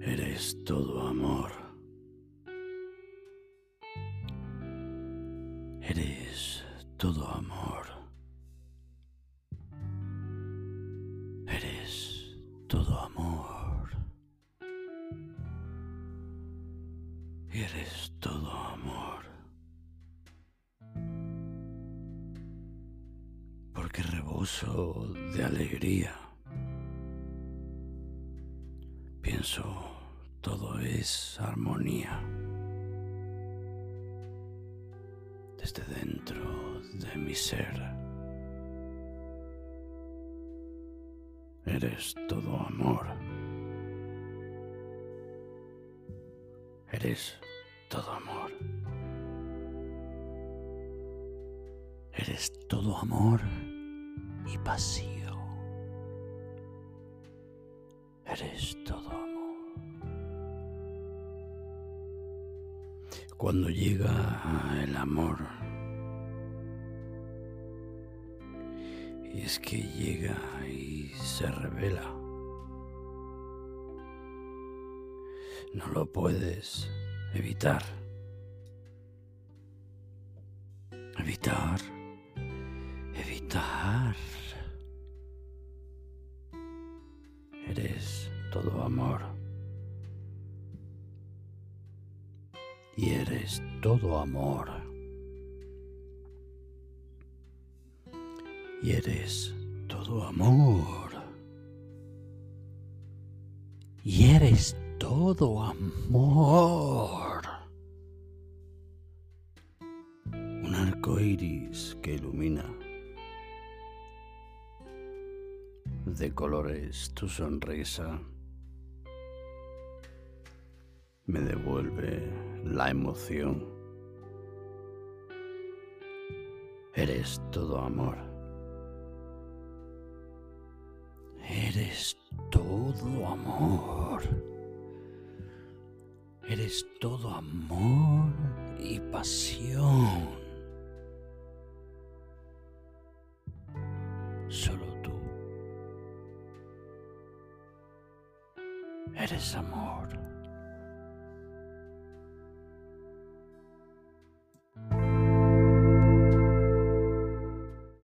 Eres todo amor. Eres todo amor. Eres todo amor. Eres todo amor. Porque reboso de alegría. Todo es armonía. desde dentro de mi ser. Eres todo amor. Eres todo amor. Eres todo amor y pasión. Eres todo amor. Cuando llega el amor, y es que llega y se revela. No lo puedes evitar. Evitar. Evitar. Todo amor. y eres todo amor. Y eres todo amor. Y eres todo amor. Un arco iris que ilumina de colores tu sonrisa me devuelve la emoción. Eres todo amor. Eres todo amor. Eres todo amor y pasión. Solo tú. Eres amor.